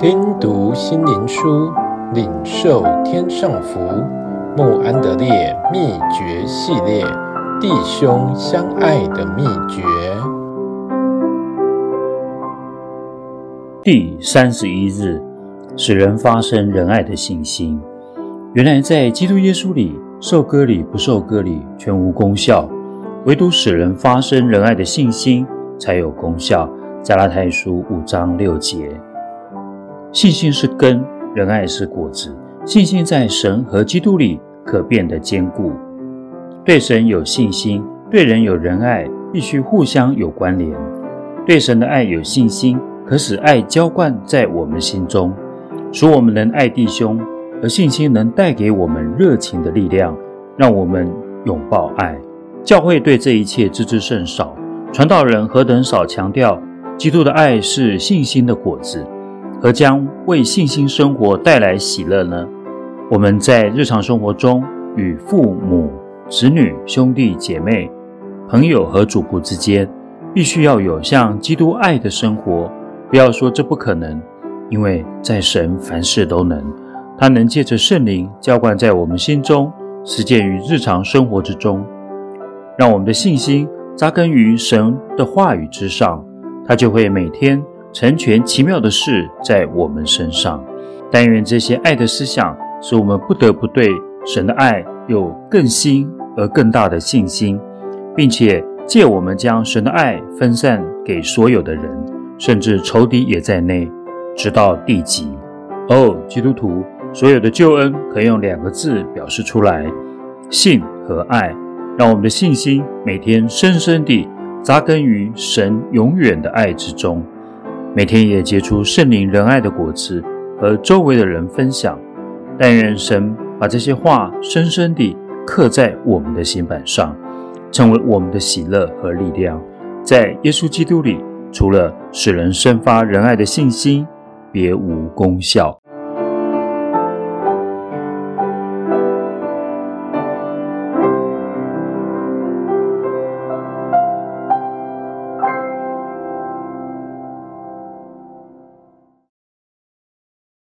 听读心灵书，领受天上福。穆安德烈秘诀系列：弟兄相爱的秘诀。第三十一日，使人发生仁爱的信心。原来在基督耶稣里，受割礼不受割礼全无功效，唯独使人发生仁爱的信心才有功效。加拉太书五章六节。信心是根，仁爱是果子。信心在神和基督里可变得坚固。对神有信心，对人有仁爱，必须互相有关联。对神的爱有信心，可使爱浇灌在我们心中，使我们能爱弟兄；而信心能带给我们热情的力量，让我们拥抱爱。教会对这一切知之甚少，传道人何等少强调基督的爱是信心的果子。何将为信心生活带来喜乐呢？我们在日常生活中与父母、子女、兄弟姐妹、朋友和主仆之间，必须要有像基督爱的生活。不要说这不可能，因为在神凡事都能，他能借着圣灵浇灌在我们心中，实践于日常生活之中，让我们的信心扎根于神的话语之上，他就会每天。成全奇妙的事在我们身上，但愿这些爱的思想使我们不得不对神的爱有更新而更大的信心，并且借我们将神的爱分散给所有的人，甚至仇敌也在内，直到地极。哦，基督徒，所有的救恩可以用两个字表示出来：信和爱。让我们的信心每天深深地扎根于神永远的爱之中。每天也结出圣灵仁爱的果子，和周围的人分享。但愿神把这些话深深地刻在我们的心板上，成为我们的喜乐和力量。在耶稣基督里，除了使人生发仁爱的信心，别无功效。